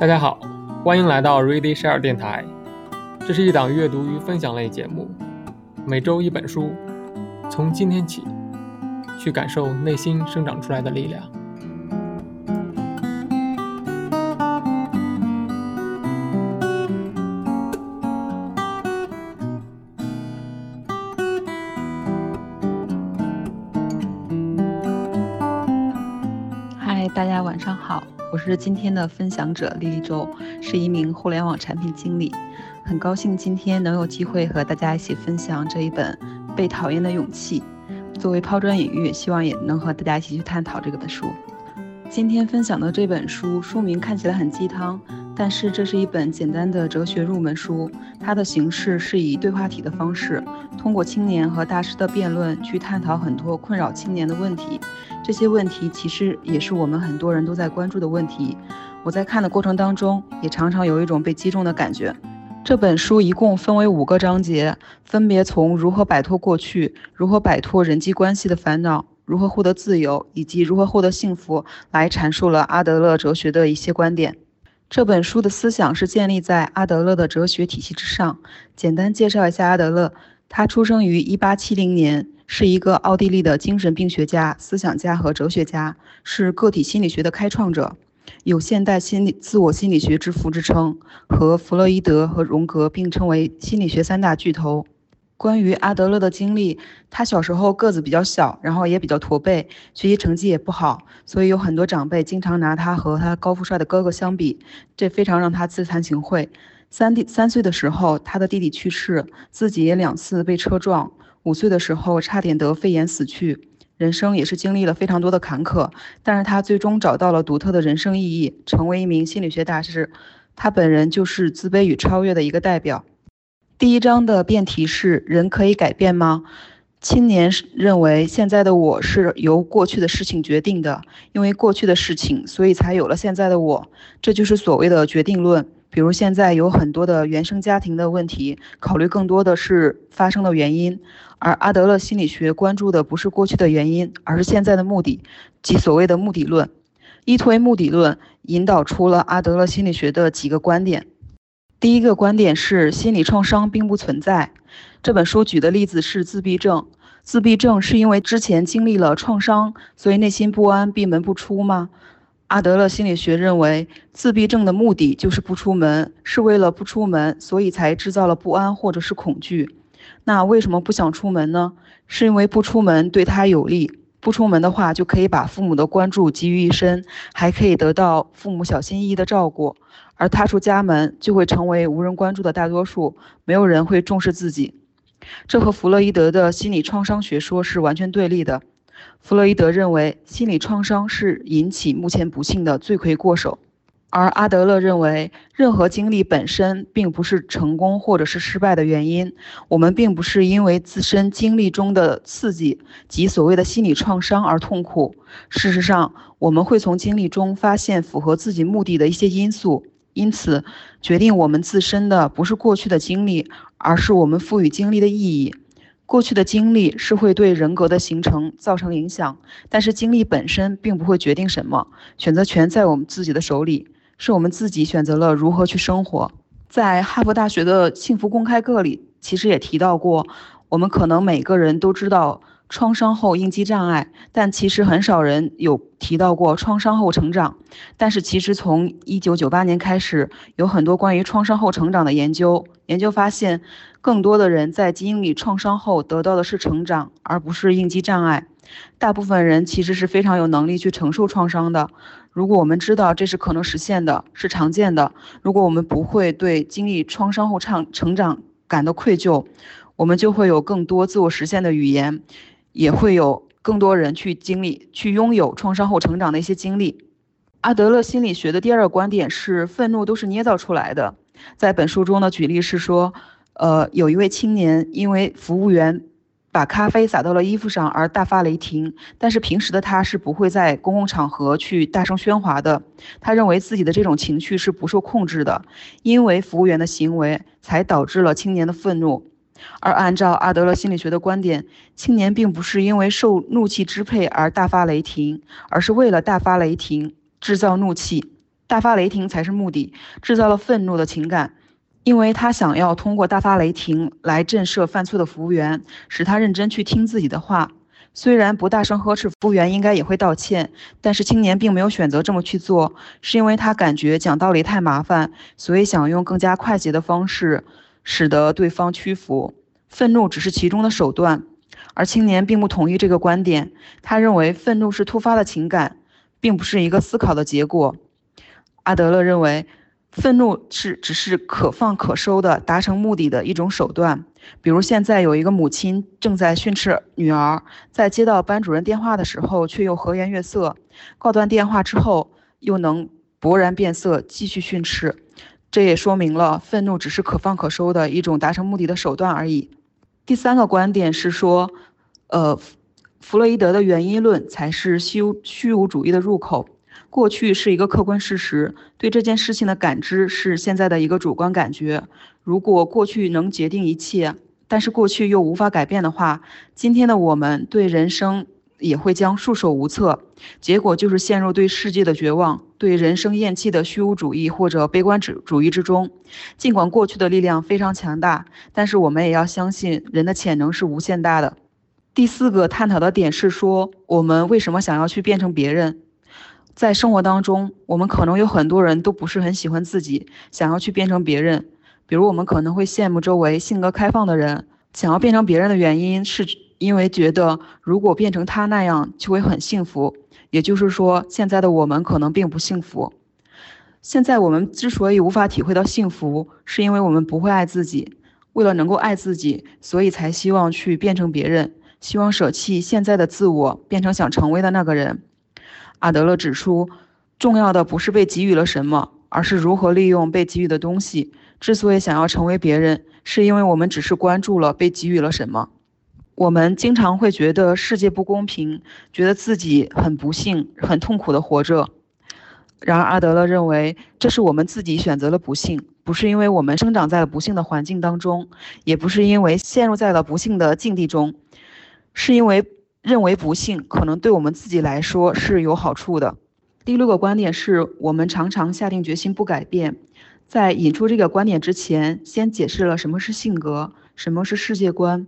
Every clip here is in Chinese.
大家好，欢迎来到 Ready Share 电台。这是一档阅读与分享类节目，每周一本书，从今天起，去感受内心生长出来的力量。嗨，大家晚上好。我是今天的分享者丽丽周，是一名互联网产品经理，很高兴今天能有机会和大家一起分享这一本《被讨厌的勇气》。作为抛砖引玉，希望也能和大家一起去探讨这本书。今天分享的这本书书名看起来很鸡汤，但是这是一本简单的哲学入门书。它的形式是以对话体的方式，通过青年和大师的辩论去探讨很多困扰青年的问题。这些问题其实也是我们很多人都在关注的问题。我在看的过程当中，也常常有一种被击中的感觉。这本书一共分为五个章节，分别从如何摆脱过去、如何摆脱人际关系的烦恼、如何获得自由以及如何获得幸福，来阐述了阿德勒哲学的一些观点。这本书的思想是建立在阿德勒的哲学体系之上。简单介绍一下阿德勒，他出生于1870年。是一个奥地利的精神病学家、思想家和哲学家，是个体心理学的开创者，有现代心理自我心理学之父之称，和弗洛伊德和荣格并称为心理学三大巨头。关于阿德勒的经历，他小时候个子比较小，然后也比较驼背，学习成绩也不好，所以有很多长辈经常拿他和他高富帅的哥哥相比，这非常让他自惭形秽。三弟三岁的时候，他的弟弟去世，自己也两次被车撞。五岁的时候，差点得肺炎死去，人生也是经历了非常多的坎坷，但是他最终找到了独特的人生意义，成为一名心理学大师。他本人就是自卑与超越的一个代表。第一章的辩题是：人可以改变吗？青年认为，现在的我是由过去的事情决定的，因为过去的事情，所以才有了现在的我，这就是所谓的决定论。比如现在有很多的原生家庭的问题，考虑更多的是发生的原因，而阿德勒心理学关注的不是过去的原因，而是现在的目的，即所谓的目的论。依推目的论，引导出了阿德勒心理学的几个观点。第一个观点是心理创伤并不存在。这本书举的例子是自闭症，自闭症是因为之前经历了创伤，所以内心不安，闭门不出吗？阿德勒心理学认为，自闭症的目的就是不出门，是为了不出门，所以才制造了不安或者是恐惧。那为什么不想出门呢？是因为不出门对他有利，不出门的话就可以把父母的关注集于一身，还可以得到父母小心翼翼的照顾。而踏出家门就会成为无人关注的大多数，没有人会重视自己。这和弗洛伊德的心理创伤学说是完全对立的。弗洛伊德认为，心理创伤是引起目前不幸的罪魁祸首，而阿德勒认为，任何经历本身并不是成功或者是失败的原因。我们并不是因为自身经历中的刺激及所谓的心理创伤而痛苦。事实上，我们会从经历中发现符合自己目的的一些因素。因此，决定我们自身的不是过去的经历，而是我们赋予经历的意义。过去的经历是会对人格的形成造成影响，但是经历本身并不会决定什么，选择权在我们自己的手里，是我们自己选择了如何去生活。在哈佛大学的幸福公开课里，其实也提到过，我们可能每个人都知道。创伤后应激障碍，但其实很少人有提到过创伤后成长。但是其实从一九九八年开始，有很多关于创伤后成长的研究。研究发现，更多的人在经历创伤后得到的是成长，而不是应激障碍。大部分人其实是非常有能力去承受创伤的。如果我们知道这是可能实现的，是常见的；如果我们不会对经历创伤后成成长感到愧疚，我们就会有更多自我实现的语言。也会有更多人去经历、去拥有创伤后成长的一些经历。阿德勒心理学的第二个观点是，愤怒都是捏造出来的。在本书中的举例是说，呃，有一位青年因为服务员把咖啡洒到了衣服上而大发雷霆，但是平时的他是不会在公共场合去大声喧哗的。他认为自己的这种情绪是不受控制的，因为服务员的行为才导致了青年的愤怒。而按照阿德勒心理学的观点，青年并不是因为受怒气支配而大发雷霆，而是为了大发雷霆制造怒气。大发雷霆才是目的，制造了愤怒的情感，因为他想要通过大发雷霆来震慑犯错的服务员，使他认真去听自己的话。虽然不大声呵斥服务员，应该也会道歉，但是青年并没有选择这么去做，是因为他感觉讲道理太麻烦，所以想用更加快捷的方式使得对方屈服。愤怒只是其中的手段，而青年并不同意这个观点。他认为愤怒是突发的情感，并不是一个思考的结果。阿德勒认为，愤怒是只是可放可收的达成目的的一种手段。比如现在有一个母亲正在训斥女儿，在接到班主任电话的时候却又和颜悦色，挂断电话之后又能勃然变色继续训斥，这也说明了愤怒只是可放可收的一种达成目的的手段而已。第三个观点是说，呃，弗洛伊德的原因论才是虚虚无主义的入口。过去是一个客观事实，对这件事情的感知是现在的一个主观感觉。如果过去能决定一切，但是过去又无法改变的话，今天的我们对人生也会将束手无策。结果就是陷入对世界的绝望、对人生厌弃的虚无主义或者悲观主主义之中。尽管过去的力量非常强大，但是我们也要相信人的潜能是无限大的。第四个探讨的点是说，我们为什么想要去变成别人？在生活当中，我们可能有很多人都不是很喜欢自己，想要去变成别人。比如，我们可能会羡慕周围性格开放的人，想要变成别人的原因，是因为觉得如果变成他那样就会很幸福。也就是说，现在的我们可能并不幸福。现在我们之所以无法体会到幸福，是因为我们不会爱自己。为了能够爱自己，所以才希望去变成别人，希望舍弃现在的自我，变成想成为的那个人。阿德勒指出，重要的不是被给予了什么，而是如何利用被给予的东西。之所以想要成为别人，是因为我们只是关注了被给予了什么。我们经常会觉得世界不公平，觉得自己很不幸、很痛苦的活着。然而，阿德勒认为，这是我们自己选择了不幸，不是因为我们生长在了不幸的环境当中，也不是因为陷入在了不幸的境地中，是因为。认为不幸可能对我们自己来说是有好处的。第六个观点是我们常常下定决心不改变。在引出这个观点之前，先解释了什么是性格，什么是世界观。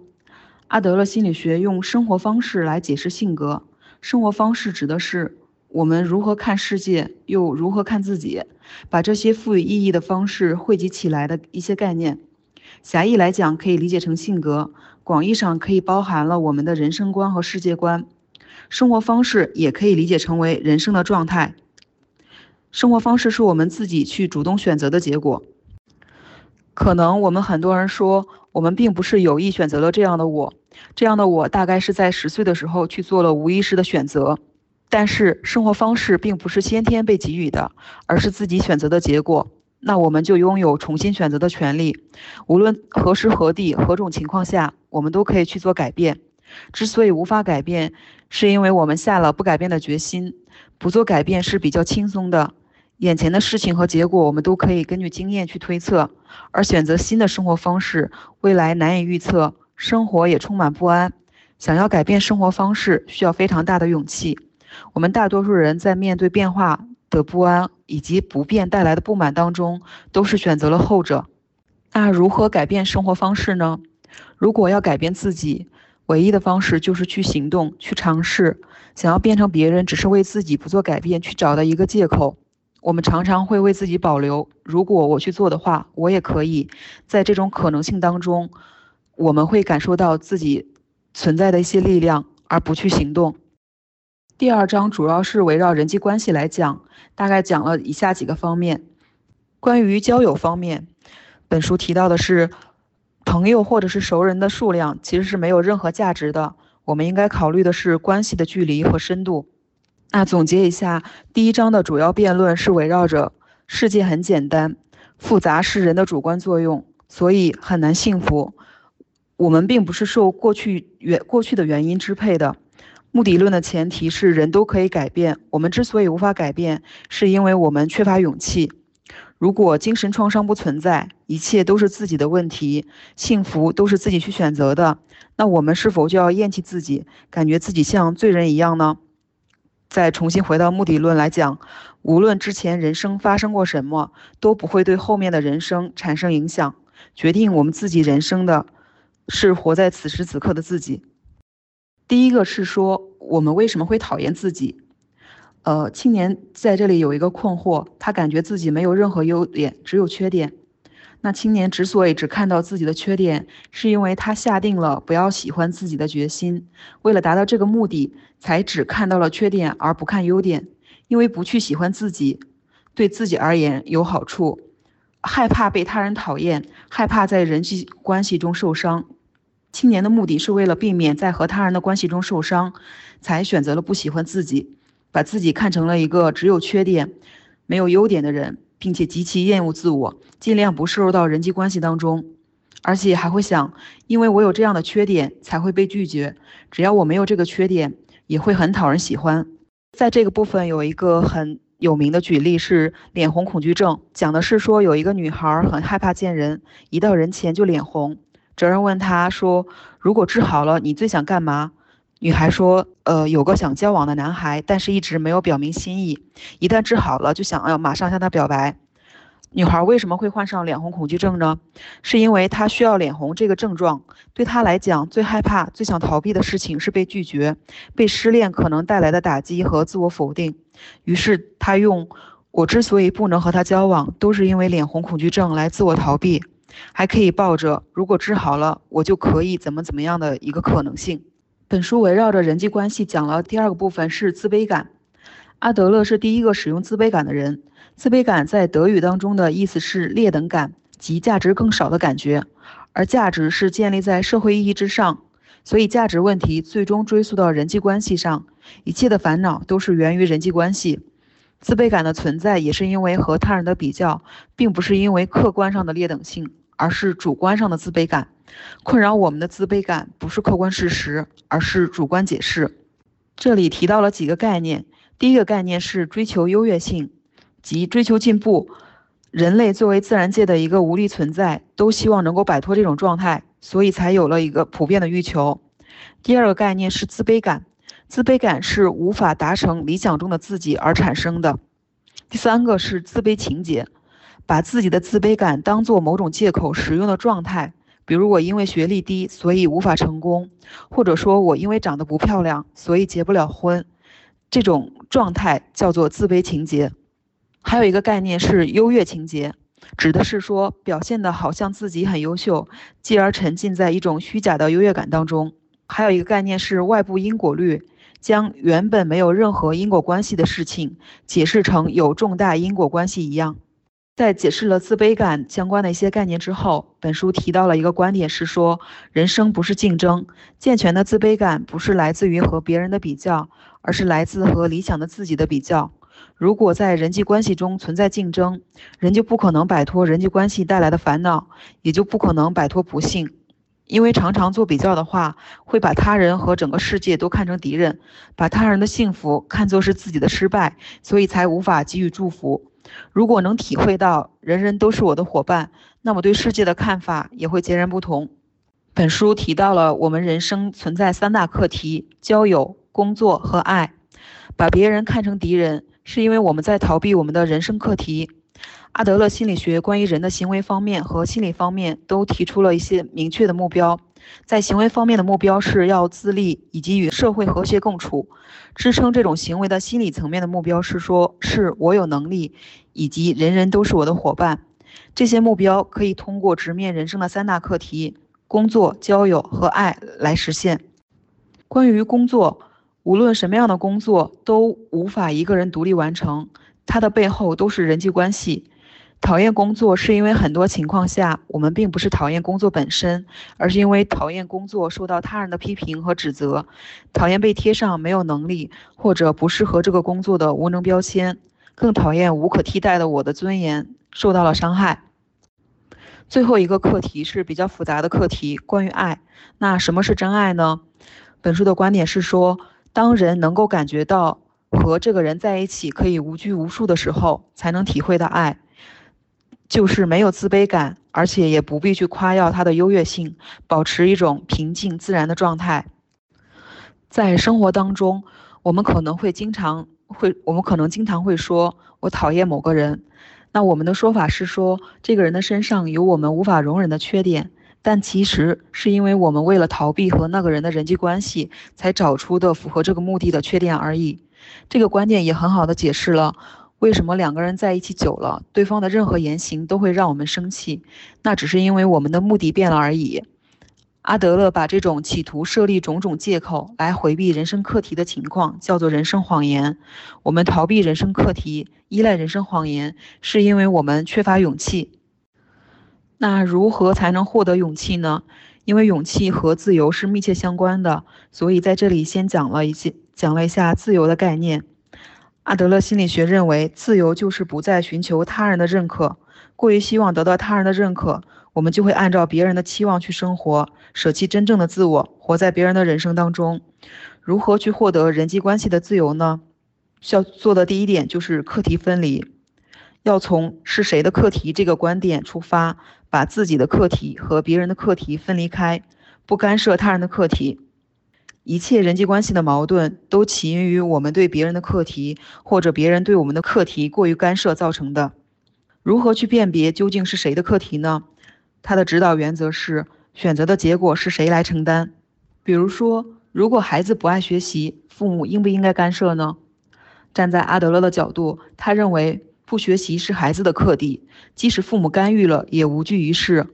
阿德勒心理学用生活方式来解释性格。生活方式指的是我们如何看世界，又如何看自己，把这些赋予意义的方式汇集起来的一些概念。狭义来讲，可以理解成性格。广义上可以包含了我们的人生观和世界观，生活方式也可以理解成为人生的状态。生活方式是我们自己去主动选择的结果。可能我们很多人说，我们并不是有意选择了这样的我，这样的我大概是在十岁的时候去做了无意识的选择。但是生活方式并不是先天被给予的，而是自己选择的结果。那我们就拥有重新选择的权利，无论何时何地何种情况下，我们都可以去做改变。之所以无法改变，是因为我们下了不改变的决心。不做改变是比较轻松的，眼前的事情和结果我们都可以根据经验去推测。而选择新的生活方式，未来难以预测，生活也充满不安。想要改变生活方式，需要非常大的勇气。我们大多数人在面对变化。的不安以及不变带来的不满当中，都是选择了后者。那如何改变生活方式呢？如果要改变自己，唯一的方式就是去行动，去尝试。想要变成别人，只是为自己不做改变去找的一个借口。我们常常会为自己保留，如果我去做的话，我也可以。在这种可能性当中，我们会感受到自己存在的一些力量，而不去行动。第二章主要是围绕人际关系来讲，大概讲了以下几个方面。关于交友方面，本书提到的是，朋友或者是熟人的数量其实是没有任何价值的。我们应该考虑的是关系的距离和深度。那总结一下，第一章的主要辩论是围绕着世界很简单，复杂是人的主观作用，所以很难幸福。我们并不是受过去原过去的原因支配的。目的论的前提是人都可以改变。我们之所以无法改变，是因为我们缺乏勇气。如果精神创伤不存在，一切都是自己的问题，幸福都是自己去选择的，那我们是否就要厌弃自己，感觉自己像罪人一样呢？再重新回到目的论来讲，无论之前人生发生过什么，都不会对后面的人生产生影响。决定我们自己人生的，是活在此时此刻的自己。第一个是说，我们为什么会讨厌自己？呃，青年在这里有一个困惑，他感觉自己没有任何优点，只有缺点。那青年之所以只看到自己的缺点，是因为他下定了不要喜欢自己的决心。为了达到这个目的，才只看到了缺点而不看优点。因为不去喜欢自己，对自己而言有好处。害怕被他人讨厌，害怕在人际关系中受伤。青年的目的是为了避免在和他人的关系中受伤，才选择了不喜欢自己，把自己看成了一个只有缺点、没有优点的人。并且极其厌恶自我，尽量不摄入到人际关系当中，而且还会想，因为我有这样的缺点才会被拒绝。只要我没有这个缺点，也会很讨人喜欢。在这个部分有一个很有名的举例是脸红恐惧症，讲的是说有一个女孩很害怕见人，一到人前就脸红。哲人问她说：“如果治好了，你最想干嘛？”女孩说：“呃，有个想交往的男孩，但是一直没有表明心意。一旦治好了，就想要马上向他表白。”女孩为什么会患上脸红恐惧症呢？是因为她需要脸红这个症状。对她来讲，最害怕、最想逃避的事情是被拒绝，被失恋可能带来的打击和自我否定。于是她用“我之所以不能和他交往，都是因为脸红恐惧症”来自我逃避，还可以抱着“如果治好了，我就可以怎么怎么样的一个可能性”。本书围绕着人际关系讲了第二个部分是自卑感。阿德勒是第一个使用自卑感的人。自卑感在德语当中的意思是劣等感及价值更少的感觉，而价值是建立在社会意义之上，所以价值问题最终追溯到人际关系上。一切的烦恼都是源于人际关系。自卑感的存在也是因为和他人的比较，并不是因为客观上的劣等性，而是主观上的自卑感。困扰我们的自卑感不是客观事实，而是主观解释。这里提到了几个概念，第一个概念是追求优越性，即追求进步。人类作为自然界的一个无力存在，都希望能够摆脱这种状态，所以才有了一个普遍的欲求。第二个概念是自卑感，自卑感是无法达成理想中的自己而产生的。第三个是自卑情节，把自己的自卑感当做某种借口使用的状态。比如我因为学历低，所以无法成功，或者说我因为长得不漂亮，所以结不了婚，这种状态叫做自卑情节。还有一个概念是优越情节，指的是说表现的好像自己很优秀，继而沉浸在一种虚假的优越感当中。还有一个概念是外部因果律，将原本没有任何因果关系的事情解释成有重大因果关系一样。在解释了自卑感相关的一些概念之后，本书提到了一个观点，是说人生不是竞争，健全的自卑感不是来自于和别人的比较，而是来自和理想的自己的比较。如果在人际关系中存在竞争，人就不可能摆脱人际关系带来的烦恼，也就不可能摆脱不幸。因为常常做比较的话，会把他人和整个世界都看成敌人，把他人的幸福看作是自己的失败，所以才无法给予祝福。如果能体会到人人都是我的伙伴，那么对世界的看法也会截然不同。本书提到了我们人生存在三大课题：交友、工作和爱。把别人看成敌人，是因为我们在逃避我们的人生课题。阿德勒心理学关于人的行为方面和心理方面都提出了一些明确的目标。在行为方面的目标是要自立以及与社会和谐共处，支撑这种行为的心理层面的目标是说，是我有能力，以及人人都是我的伙伴。这些目标可以通过直面人生的三大课题——工作、交友和爱来实现。关于工作，无论什么样的工作都无法一个人独立完成，它的背后都是人际关系。讨厌工作是因为很多情况下，我们并不是讨厌工作本身，而是因为讨厌工作受到他人的批评和指责，讨厌被贴上没有能力或者不适合这个工作的无能标签，更讨厌无可替代的我的尊严受到了伤害。最后一个课题是比较复杂的课题，关于爱。那什么是真爱呢？本书的观点是说，当人能够感觉到和这个人在一起可以无拘无束的时候，才能体会到爱。就是没有自卑感，而且也不必去夸耀他的优越性，保持一种平静自然的状态。在生活当中，我们可能会经常会，我们可能经常会说，我讨厌某个人。那我们的说法是说，这个人的身上有我们无法容忍的缺点，但其实是因为我们为了逃避和那个人的人际关系，才找出的符合这个目的的缺点而已。这个观点也很好的解释了为什么两个人在一起久了，对方的任何言行都会让我们生气，那只是因为我们的目的变了而已。阿德勒把这种企图设立种种借口来回避人生课题的情况叫做人生谎言。我们逃避人生课题，依赖人生谎言，是因为我们缺乏勇气。那如何才能获得勇气呢？因为勇气和自由是密切相关的，所以在这里先讲了一些，讲了一下自由的概念。阿德勒心理学认为，自由就是不再寻求他人的认可，过于希望得到他人的认可。我们就会按照别人的期望去生活，舍弃真正的自我，活在别人的人生当中。如何去获得人际关系的自由呢？需要做的第一点就是课题分离，要从是谁的课题这个观点出发，把自己的课题和别人的课题分离开，不干涉他人的课题。一切人际关系的矛盾都起因于我们对别人的课题或者别人对我们的课题过于干涉造成的。如何去辨别究竟是谁的课题呢？他的指导原则是：选择的结果是谁来承担？比如说，如果孩子不爱学习，父母应不应该干涉呢？站在阿德勒的角度，他认为不学习是孩子的课题，即使父母干预了，也无济于事。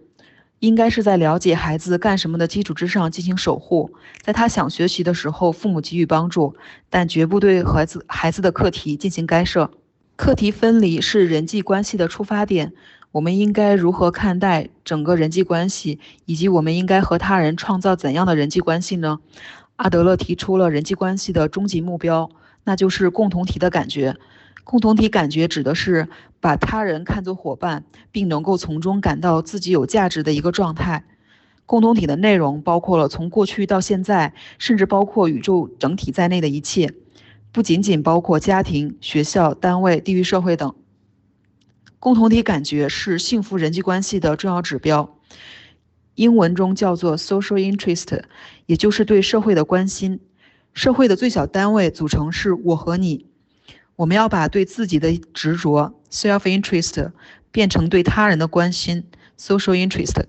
应该是在了解孩子干什么的基础之上进行守护，在他想学习的时候，父母给予帮助，但绝不对孩子孩子的课题进行干涉。课题分离是人际关系的出发点。我们应该如何看待整个人际关系，以及我们应该和他人创造怎样的人际关系呢？阿德勒提出了人际关系的终极目标，那就是共同体的感觉。共同体感觉指的是把他人看作伙伴，并能够从中感到自己有价值的一个状态。共同体的内容包括了从过去到现在，甚至包括宇宙整体在内的一切，不仅仅包括家庭、学校、单位、地域社会等。共同体感觉是幸福人际关系的重要指标，英文中叫做 social interest，也就是对社会的关心。社会的最小单位组成是我和你，我们要把对自己的执着 self interest 变成对他人的关心 social interest。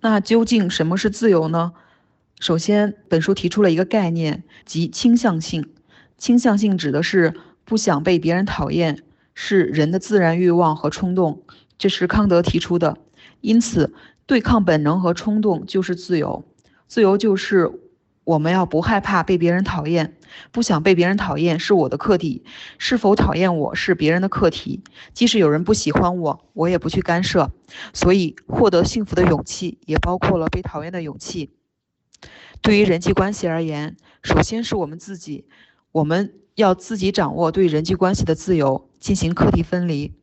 那究竟什么是自由呢？首先，本书提出了一个概念，即倾向性。倾向性指的是不想被别人讨厌。是人的自然欲望和冲动，这是康德提出的。因此，对抗本能和冲动就是自由。自由就是我们要不害怕被别人讨厌，不想被别人讨厌是我的课题。是否讨厌我是别人的课题，即使有人不喜欢我，我也不去干涉。所以，获得幸福的勇气也包括了被讨厌的勇气。对于人际关系而言，首先是我们自己，我们要自己掌握对人际关系的自由。进行课题分离。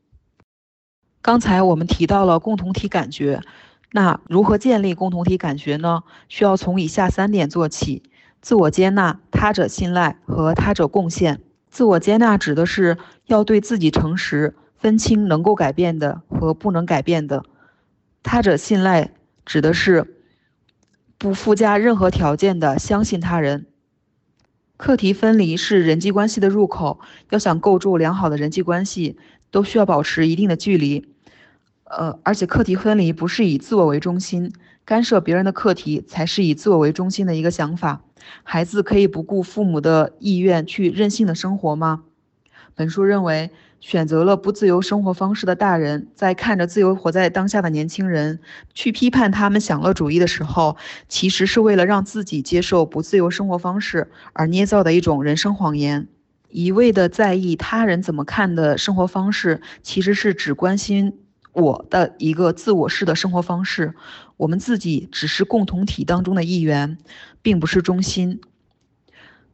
刚才我们提到了共同体感觉，那如何建立共同体感觉呢？需要从以下三点做起：自我接纳、他者信赖和他者贡献。自我接纳指的是要对自己诚实，分清能够改变的和不能改变的；他者信赖指的是不附加任何条件的相信他人。课题分离是人际关系的入口。要想构筑良好的人际关系，都需要保持一定的距离。呃，而且课题分离不是以自我为中心，干涉别人的课题才是以自我为中心的一个想法。孩子可以不顾父母的意愿去任性的生活吗？本书认为。选择了不自由生活方式的大人，在看着自由活在当下的年轻人去批判他们享乐主义的时候，其实是为了让自己接受不自由生活方式而捏造的一种人生谎言。一味的在意他人怎么看的生活方式，其实是只关心我的一个自我式的生活方式。我们自己只是共同体当中的一员，并不是中心。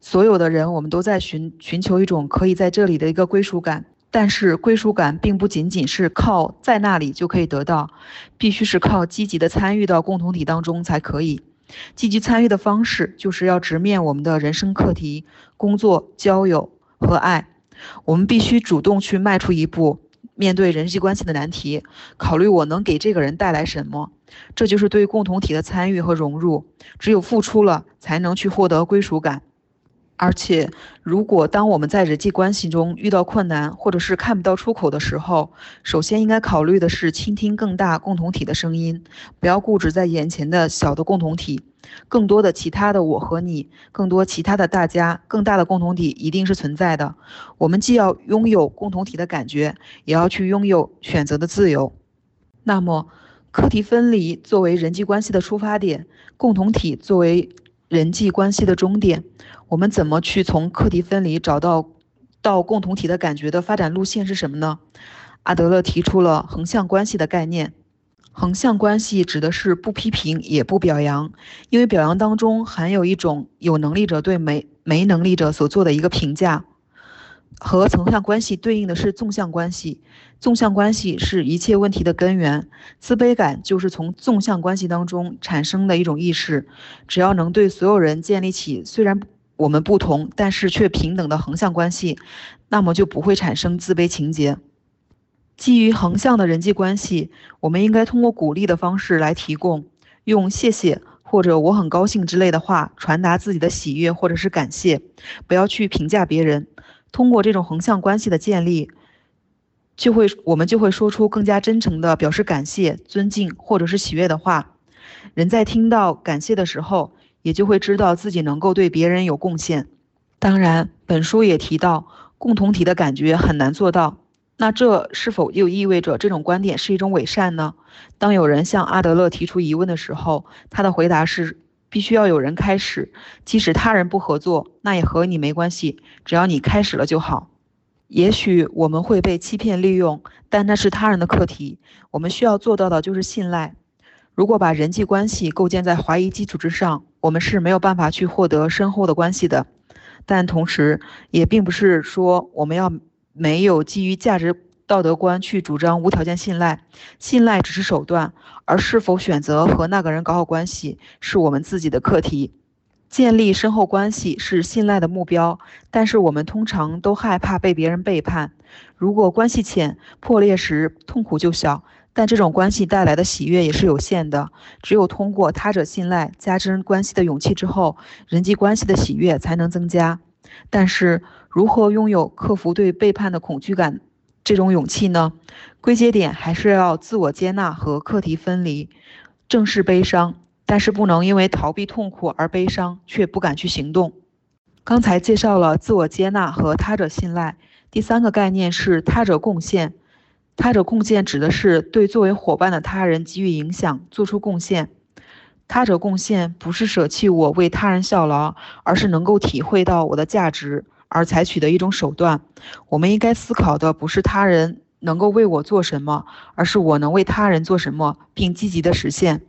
所有的人，我们都在寻寻求一种可以在这里的一个归属感。但是归属感并不仅仅是靠在那里就可以得到，必须是靠积极的参与到共同体当中才可以。积极参与的方式就是要直面我们的人生课题、工作、交友和爱。我们必须主动去迈出一步，面对人际关系的难题，考虑我能给这个人带来什么。这就是对共同体的参与和融入。只有付出了，才能去获得归属感。而且，如果当我们在人际关系中遇到困难，或者是看不到出口的时候，首先应该考虑的是倾听更大共同体的声音，不要固执在眼前的小的共同体。更多的其他的我和你，更多其他的大家，更大的共同体一定是存在的。我们既要拥有共同体的感觉，也要去拥有选择的自由。那么，课题分离作为人际关系的出发点，共同体作为人际关系的终点。我们怎么去从课题分离找到到共同体的感觉的发展路线是什么呢？阿德勒提出了横向关系的概念。横向关系指的是不批评也不表扬，因为表扬当中含有一种有能力者对没没能力者所做的一个评价。和横向关系对应的是纵向关系，纵向关系是一切问题的根源。自卑感就是从纵向关系当中产生的一种意识。只要能对所有人建立起虽然。我们不同，但是却平等的横向关系，那么就不会产生自卑情节。基于横向的人际关系，我们应该通过鼓励的方式来提供，用谢谢或者我很高兴之类的话传达自己的喜悦或者是感谢，不要去评价别人。通过这种横向关系的建立，就会我们就会说出更加真诚的表示感谢、尊敬或者是喜悦的话。人在听到感谢的时候。也就会知道自己能够对别人有贡献。当然，本书也提到共同体的感觉很难做到。那这是否又意味着这种观点是一种伪善呢？当有人向阿德勒提出疑问的时候，他的回答是：必须要有人开始，即使他人不合作，那也和你没关系，只要你开始了就好。也许我们会被欺骗利用，但那是他人的课题。我们需要做到的就是信赖。如果把人际关系构建在怀疑基础之上，我们是没有办法去获得深厚的关系的。但同时，也并不是说我们要没有基于价值道德观去主张无条件信赖，信赖只是手段，而是否选择和那个人搞好关系，是我们自己的课题。建立深厚关系是信赖的目标，但是我们通常都害怕被别人背叛。如果关系浅，破裂时痛苦就小。但这种关系带来的喜悦也是有限的，只有通过他者信赖加深关系的勇气之后，人际关系的喜悦才能增加。但是，如何拥有克服对背叛的恐惧感这种勇气呢？归结点还是要自我接纳和课题分离，正视悲伤，但是不能因为逃避痛苦而悲伤却不敢去行动。刚才介绍了自我接纳和他者信赖，第三个概念是他者贡献。他者贡献指的是对作为伙伴的他人给予影响，做出贡献。他者贡献不是舍弃我为他人效劳，而是能够体会到我的价值而采取的一种手段。我们应该思考的不是他人能够为我做什么，而是我能为他人做什么，并积极的实现。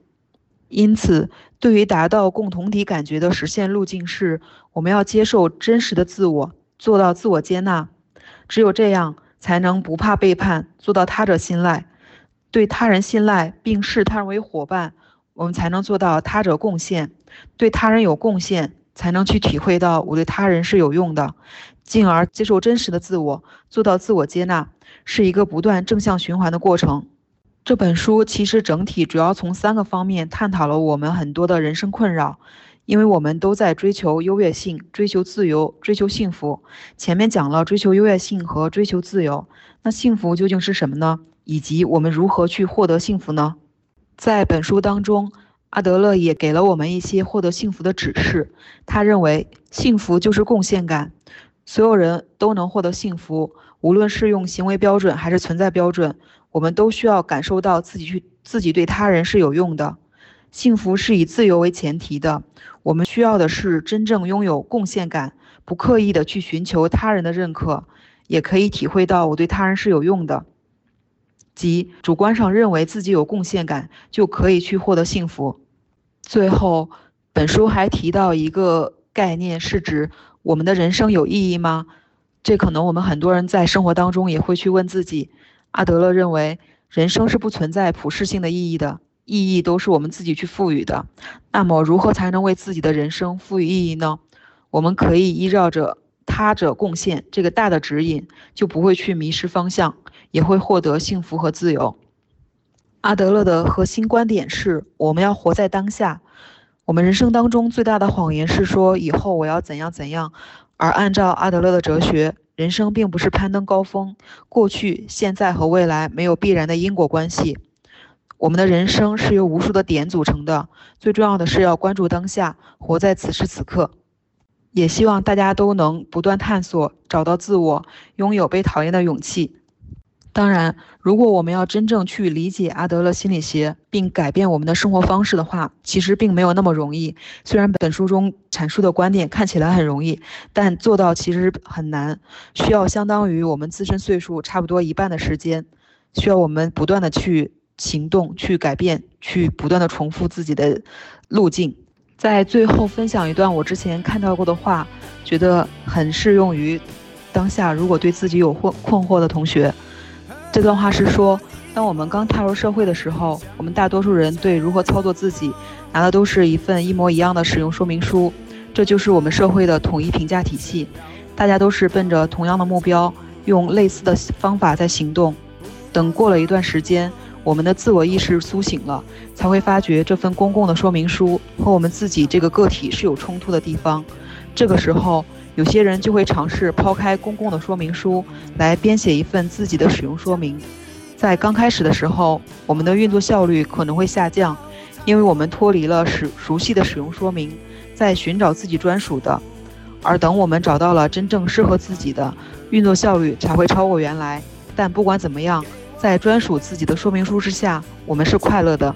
因此，对于达到共同体感觉的实现路径是，我们要接受真实的自我，做到自我接纳。只有这样。才能不怕背叛，做到他者信赖，对他人信赖，并视他人为伙伴，我们才能做到他者贡献，对他人有贡献，才能去体会到我对他人是有用的，进而接受真实的自我，做到自我接纳，是一个不断正向循环的过程。这本书其实整体主要从三个方面探讨了我们很多的人生困扰。因为我们都在追求优越性、追求自由、追求幸福。前面讲了追求优越性和追求自由，那幸福究竟是什么呢？以及我们如何去获得幸福呢？在本书当中，阿德勒也给了我们一些获得幸福的指示。他认为，幸福就是贡献感，所有人都能获得幸福，无论是用行为标准还是存在标准，我们都需要感受到自己去自己对他人是有用的。幸福是以自由为前提的。我们需要的是真正拥有贡献感，不刻意的去寻求他人的认可，也可以体会到我对他人是有用的，即主观上认为自己有贡献感，就可以去获得幸福。最后，本书还提到一个概念，是指我们的人生有意义吗？这可能我们很多人在生活当中也会去问自己。阿德勒认为，人生是不存在普世性的意义的。意义都是我们自己去赋予的，那么如何才能为自己的人生赋予意义呢？我们可以依照着他者贡献这个大的指引，就不会去迷失方向，也会获得幸福和自由。阿德勒的核心观点是：我们要活在当下，我们人生当中最大的谎言是说以后我要怎样怎样，而按照阿德勒的哲学，人生并不是攀登高峰，过去、现在和未来没有必然的因果关系。我们的人生是由无数的点组成的，最重要的是要关注当下，活在此时此刻。也希望大家都能不断探索，找到自我，拥有被讨厌的勇气。当然，如果我们要真正去理解阿德勒心理学，并改变我们的生活方式的话，其实并没有那么容易。虽然本书中阐述的观点看起来很容易，但做到其实很难，需要相当于我们自身岁数差不多一半的时间，需要我们不断的去行动、去改变、去不断的重复自己的路径。在最后分享一段我之前看到过的话，觉得很适用于当下。如果对自己有困困惑的同学。这段话是说，当我们刚踏入社会的时候，我们大多数人对如何操作自己，拿的都是一份一模一样的使用说明书，这就是我们社会的统一评价体系。大家都是奔着同样的目标，用类似的方法在行动。等过了一段时间，我们的自我意识苏醒了，才会发觉这份公共的说明书和我们自己这个个体是有冲突的地方。这个时候。有些人就会尝试抛开公共的说明书，来编写一份自己的使用说明。在刚开始的时候，我们的运作效率可能会下降，因为我们脱离了使熟悉的使用说明，在寻找自己专属的。而等我们找到了真正适合自己的，运作效率才会超过原来。但不管怎么样，在专属自己的说明书之下，我们是快乐的。